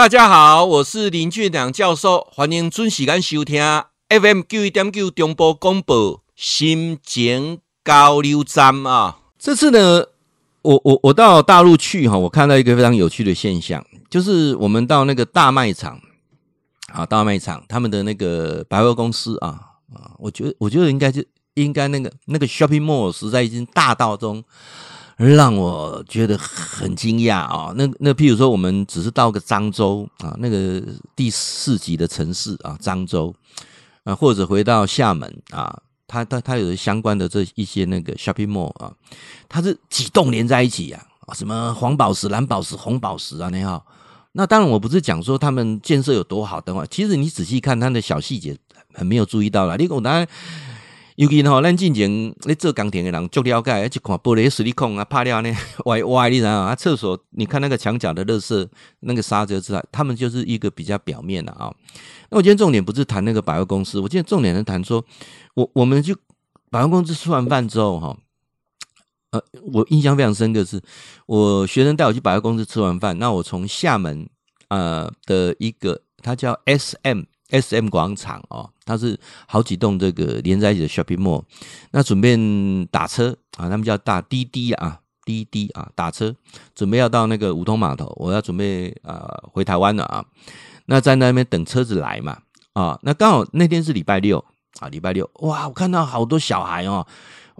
大家好，我是林俊良教授，欢迎准时间收听 FM 九一点九中波广播新简交流站啊。这次呢，我我我到大陆去哈，我看到一个非常有趣的现象，就是我们到那个大卖场啊，大卖场他们的那个百货公司啊啊，我觉得我觉得应该就应该那个那个 shopping mall 实在已经大到中。让我觉得很惊讶啊！那那譬如说，我们只是到个漳州啊，那个第四级的城市啊，漳州啊，或者回到厦门啊，它它它有相关的这一些那个 shopping mall 啊，它是几栋连在一起啊，什么黄宝石、蓝宝石、红宝石啊，那好。那当然，我不是讲说他们建设有多好的话，其实你仔细看它的小细节，很没有注意到啦。你讲当然。尤其吼，咱进前咧做钢铁的人足了解，一看玻璃矽利康啊，拍了呢 歪歪，你知道啊？厕所，你看那个墙角的垃圾，那个沙子之外，他们就是一个比较表面的啊。那我今天重点不是谈那个百货公司，我今天重点是谈说，我我们就百货公司吃完饭之后哈，呃，我印象非常深刻是，我学生带我去百货公司吃完饭，那我从厦门呃的一个，它叫 SM。S M 广场哦，它是好几栋这个连在一起的 shopping mall。那准备打车啊，他们叫大滴滴啊，滴滴啊，打车准备要到那个梧桐码头，我要准备啊、呃、回台湾了啊。那在那边等车子来嘛啊，那刚好那天是礼拜六啊，礼拜六哇，我看到好多小孩哦。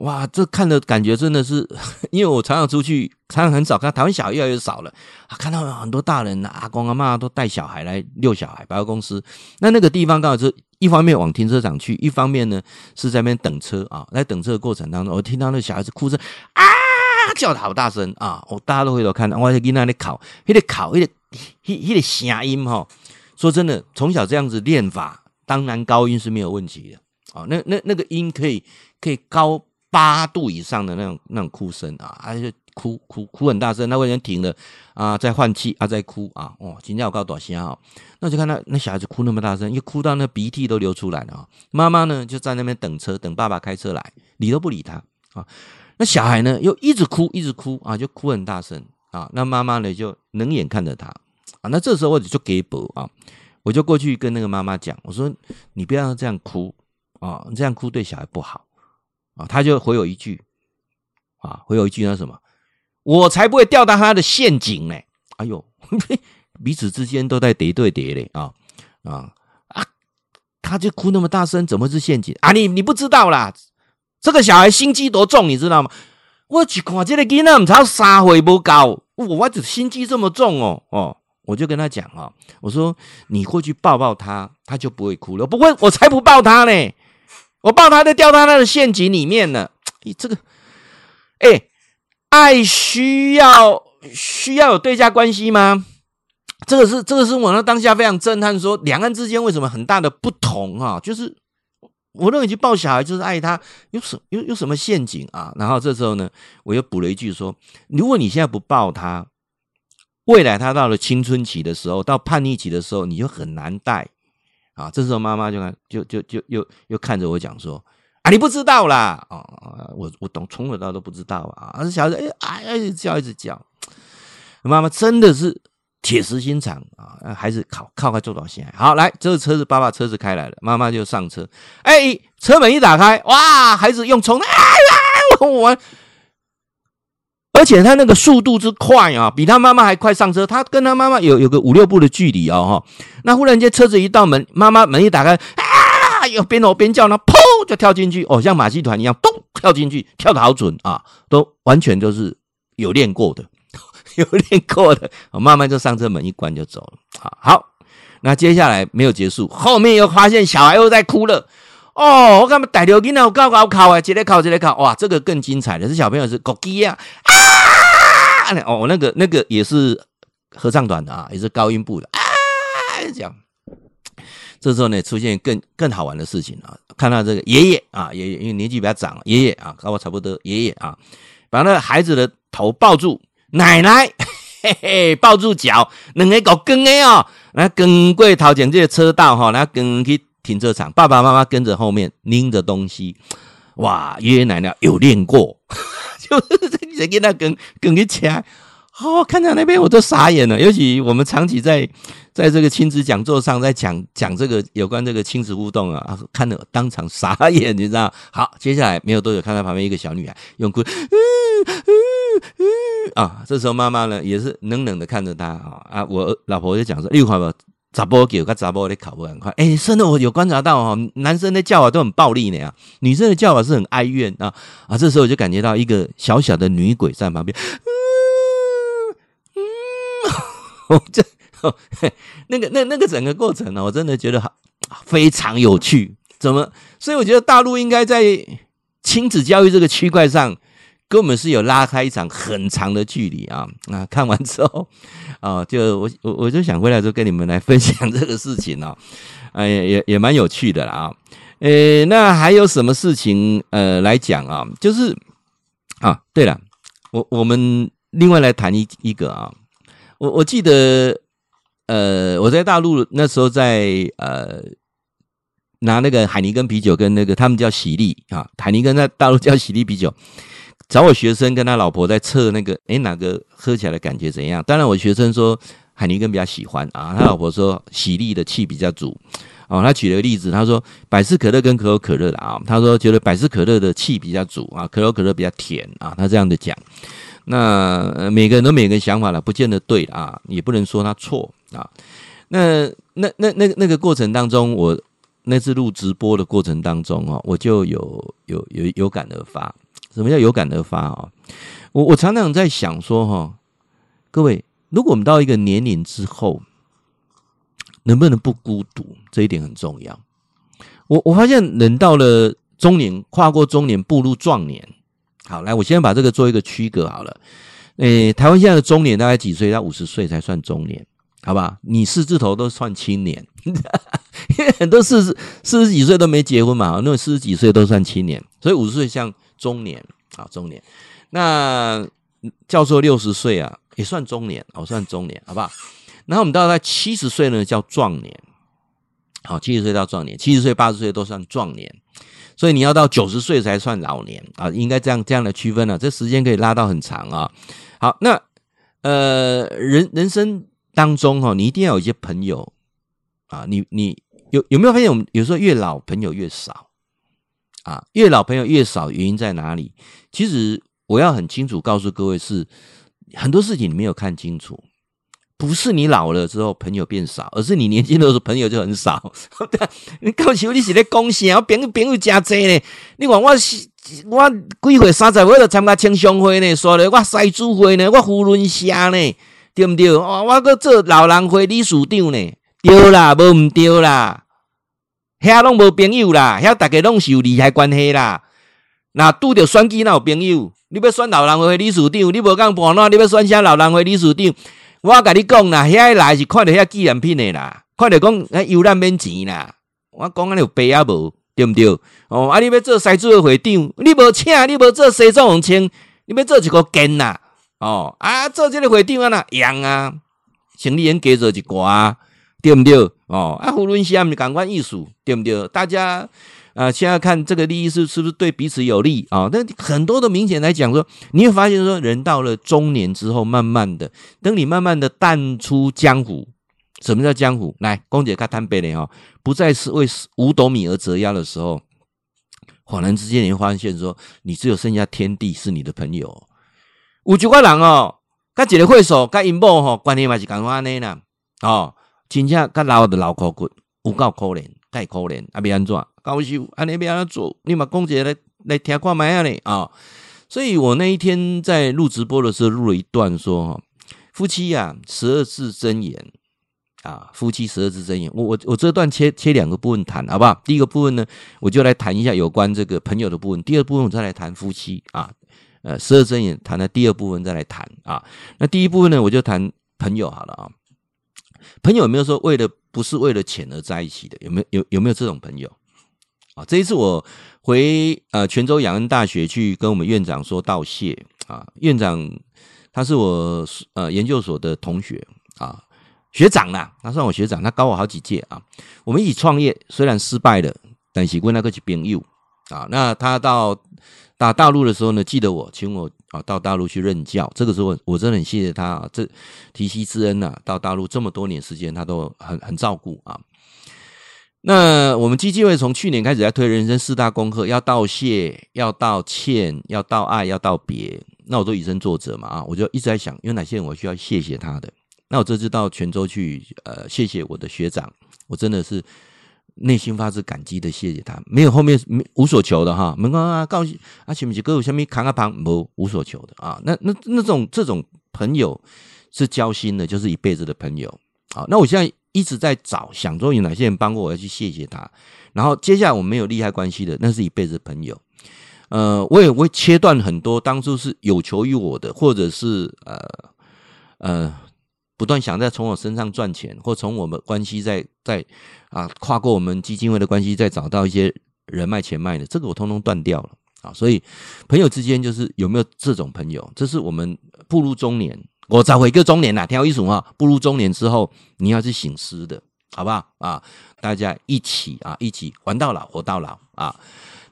哇，这看的感觉真的是，因为我常常出去，常常很少看台湾小孩越来越少了，看到很多大人啊阿公阿嬷都带小孩来遛小孩。百货公司那那个地方刚好是一方面往停车场去，一方面呢是在那边等车啊。在等车的过程当中，我听到那小孩子哭声啊，叫的好大声啊！我大家都回头看，我在跟那里考，那个考，那个那那个声音哈。说真的，从小这样子练法，当然高音是没有问题的啊。那那那个音可以可以高。八度以上的那种那种哭声啊，而且哭哭哭很大声，那个人停了啊，在换气啊，在哭啊，哦，今天我告多少钱啊？那就看到那小孩子哭那么大声，一哭到那鼻涕都流出来了啊。妈妈呢就在那边等车，等爸爸开车来，理都不理他啊。那小孩呢又一直哭，一直哭啊，就哭很大声啊。那妈妈呢就冷眼看着他啊。那这时候我就给补啊，我就过去跟那个妈妈讲，我说你不要这样哭啊，你这样哭对小孩不好。他就回我一句，啊，回我一句那什么，我才不会掉到他的陷阱呢！哎呦，彼此之间都在叠对叠嘞啊啊啊！他就哭那么大声，怎么是陷阱啊？你你不知道啦，这个小孩心机多重，你知道吗？我去看这个囡仔，唔超三岁不高，我我只心机这么重哦哦，我就跟他讲啊，我说你过去抱抱他，他就不会哭了。不会，我才不抱他呢。我抱他，就掉到他的陷阱里面了。你这个，哎、爱需要需要有对价关系吗？这个是这个是我那当下非常震撼，说两岸之间为什么很大的不同啊？就是我认为去抱小孩就是爱他，有什有有什么陷阱啊？然后这时候呢，我又补了一句说：如果你现在不抱他，未来他到了青春期的时候，到叛逆期的时候，你就很难带。啊，这时候妈妈就看，就就就又又看着我讲说：“啊，你不知道啦！哦，我我懂，从小到都不知道啊。”啊小孩子哎哎，一直叫一直叫，妈妈真的是铁石心肠啊，孩子靠靠快坐到现在。好，来，这个车子，爸爸车子开来了，妈妈就上车。哎，车门一打开，哇，孩子用冲的，哎呀，我我。而且他那个速度之快啊，比他妈妈还快上车。他跟他妈妈有有个五六步的距离哦，哈。那忽然间车子一到门，妈妈门一打开，啊，又边吼边叫，呢，砰就跳进去，哦，像马戏团一样，咚跳进去，跳得好准啊，都完全都是有练过的，有练过的。妈妈就上车，门一关就走了。好，好，那接下来没有结束，后面又发现小孩又在哭了。哦，我干嘛逮着囡仔有高高考啊，直接考直接考，哇，这个更精彩的，是小朋友是国基啊。啊哦，那个那个也是合唱团的啊，也是高音部的啊。这样，这时候呢，出现更更好玩的事情啊，看到这个爷爷啊，爷爷因为年纪比较长，爷爷啊，跟我差不多，爷爷啊，把那个孩子的头抱住，奶奶嘿嘿抱住脚，两个搞跟的哦，来跟过头前这个车道哈，来跟去停车场，爸爸妈妈跟着后面拎着东西，哇，爷爷奶奶有练过。就是这个跟他跟跟一起来，哦，看到那边我都傻眼了。尤其我们长期在在这个亲子讲座上，在讲讲这个有关这个亲子互动啊，看得当场傻眼，你知道？好，接下来没有多久，看到旁边一个小女孩用哭，嗯嗯嗯啊，这时候妈妈呢也是冷冷的看着她啊啊，我老婆就讲说，六块吧。杂波狗跟杂波的考不很快，哎，真的我有观察到哈，男生的叫法都很暴力的呀，女生的叫法是很哀怨啊啊，这时候我就感觉到一个小小的女鬼在旁边，嗯嗯，我 这那个那那个整个过程呢，我真的觉得非常有趣，怎么？所以我觉得大陆应该在亲子教育这个区块上。跟我们是有拉开一场很长的距离啊！啊，看完之后 啊，就我我我就想回来就跟你们来分享这个事情哦，哎，也也蛮有趣的啦啊！呃，那还有什么事情呃来讲啊？就是啊，对了，我我们另外来谈一一个啊，我我记得呃我在大陆那时候在呃拿那个海尼根啤酒跟那个他们叫喜力啊，海尼根在大陆叫喜力啤酒。找我学生跟他老婆在测那个，诶，哪个喝起来的感觉怎样？当然，我学生说海尼根比较喜欢啊，他老婆说喜力的气比较足。哦，他举了个例子，他说百事可乐跟可口可乐的啊，他说觉得百事可乐的气比较足啊，可口可乐比较甜啊，他这样的讲。那每个人都每个人想法了，不见得对啊，也不能说他错啊。那那那那那个过程当中，我那次录直播的过程当中哦，我就有有有有感而发。什么叫有感而发啊？我我常常在想说哈，各位，如果我们到一个年龄之后，能不能不孤独？这一点很重要。我我发现人到了中年，跨过中年，步入壮年。好，来，我先把这个做一个区隔好了。诶，台湾现在的中年大概几岁？到五十岁才算中年，好吧？你四字头都算青年，因为很多四十四十几岁都没结婚嘛，那四十几岁都算青年，所以五十岁像。中年啊，中年。那叫做六十岁啊，也算中年，哦，算中年，好不好？然后我们到了七十岁呢，叫壮年。好，七十岁到壮年，七十岁、八十岁都算壮年。所以你要到九十岁才算老年啊，应该这样这样的区分，啊。这时间可以拉到很长啊。好，那呃，人人生当中哈，你一定要有一些朋友啊。你你有有没有发现，我们有时候越老朋友越少？啊，越老朋友越少，原因在哪里？其实我要很清楚告诉各位是，很多事情你没有看清楚，不是你老了之后朋友变少，而是你年轻的时候朋友就很少。你告诉你是在讲啥？我朋友朋友加多呢？你看我我几岁三十岁就参加青商会呢，说了我赛主会呢，我扶轮社呢，对不对？我我搁做老人会理事长呢，对啦，无毋对啦。遐拢无朋友啦，遐大家拢是有利害关系啦。那拄着选举哪有朋友？你要选老人会理事长，你无讲盘哪？你要选啥老人会理事长？我甲你讲啦，遐来是看着遐纪念品的啦，看着讲迄游览免钱啦。我讲安尼有白啊无？对毋对？哦，啊，你要做西组的会长，你无请，你无做西藏红穿，你要做一个根呐？哦，啊，做这个会长啊那样啊，生理应加做一寡。对不对？哦，啊，胡润下面感官艺术，对不对？大家啊、现在看这个利益是是不是对彼此有利啊？那、很多的明显来讲说，你会发现说，人到了中年之后，慢慢的，等你慢慢的淡出江湖，什么叫江湖？来，公姐看摊杯了哈，不再是为五斗米而折腰的时候，恍然之间你会发现说，你只有剩下天地是你的朋友。有几个人哦，跟一个会所，跟因某吼关系嘛是咁安尼啦，哦。真正较老的老骨骨，有够可怜，太可怜，啊，要安怎？高手，安尼要安怎做？你嘛讲一个来来听看卖啊咧啊！所以我那一天在录直播的时候，录了一段说哈，夫妻呀，十二字真言啊，夫妻十二字真言。我我我这段切切两个部分谈，好不好？第一个部分呢，我就来谈一下有关这个朋友的部分；第二部分我再来谈夫妻啊，呃，十二真言谈了第二部分再来谈啊。那第一部分呢，我就谈朋友好了啊。朋友有没有说为了不是为了钱而在一起的？有没有有有没有这种朋友？啊，这一次我回呃泉州养恩大学去跟我们院长说道谢啊，院长他是我呃研究所的同学啊，学长啦，他算我学长，他高我好几届啊。我们一起创业，虽然失败了，但是我那个是朋友啊。那他到打大陆的时候呢，记得我，请我啊到大陆去任教。这个时候我真的很谢谢他啊，这提携之恩呐、啊，到大陆这么多年时间，他都很很照顾啊。那我们基金会从去年开始在推人生四大功课，要道谢，要道歉，要道爱，要道别。那我都以身作则嘛啊，我就一直在想，有哪些人我需要谢谢他的。那我这次到泉州去，呃，谢谢我的学长，我真的是内心发自感激的谢谢他，没有后面没无所求的哈。门刚啊，告诉啊，前面几个有下面扛个旁，无无所求的啊。那那那种这种朋友是交心的，就是一辈子的朋友。好，那我现在。一直在找，想说有哪些人帮过我，要去谢谢他。然后接下来我没有利害关系的，那是一辈子朋友。呃，我也会切断很多当初是有求于我的，或者是呃呃不断想在从我身上赚钱，或从我们关系在在啊跨过我们基金会的关系，再找到一些人脉钱脉的，这个我通通断掉了啊。所以朋友之间就是有没有这种朋友，这是我们步入中年。我找回一个中年呐，听我意思哈，步入中年之后，你要去省思的，好不好啊？大家一起啊，一起玩到老，活到老啊。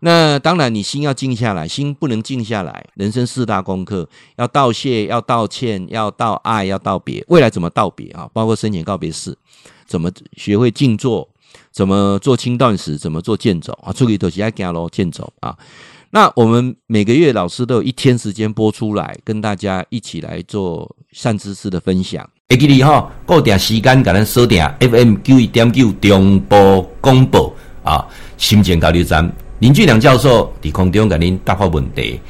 那当然，你心要静下来，心不能静下来。人生四大功课，要道谢，要道歉，要道爱，要道别。未来怎么道别啊？包括生前告别式，怎么学会静坐，怎么做轻断食，怎么做健走啊？出去都是要走路健走啊。那我们每个月老师都有一天时间播出来，跟大家一起来做善知识的分享。会记得哈，固定时间给咱锁定 FM 九一点九中波广播啊，心情交流站林俊良教授伫空中甲您答复问题。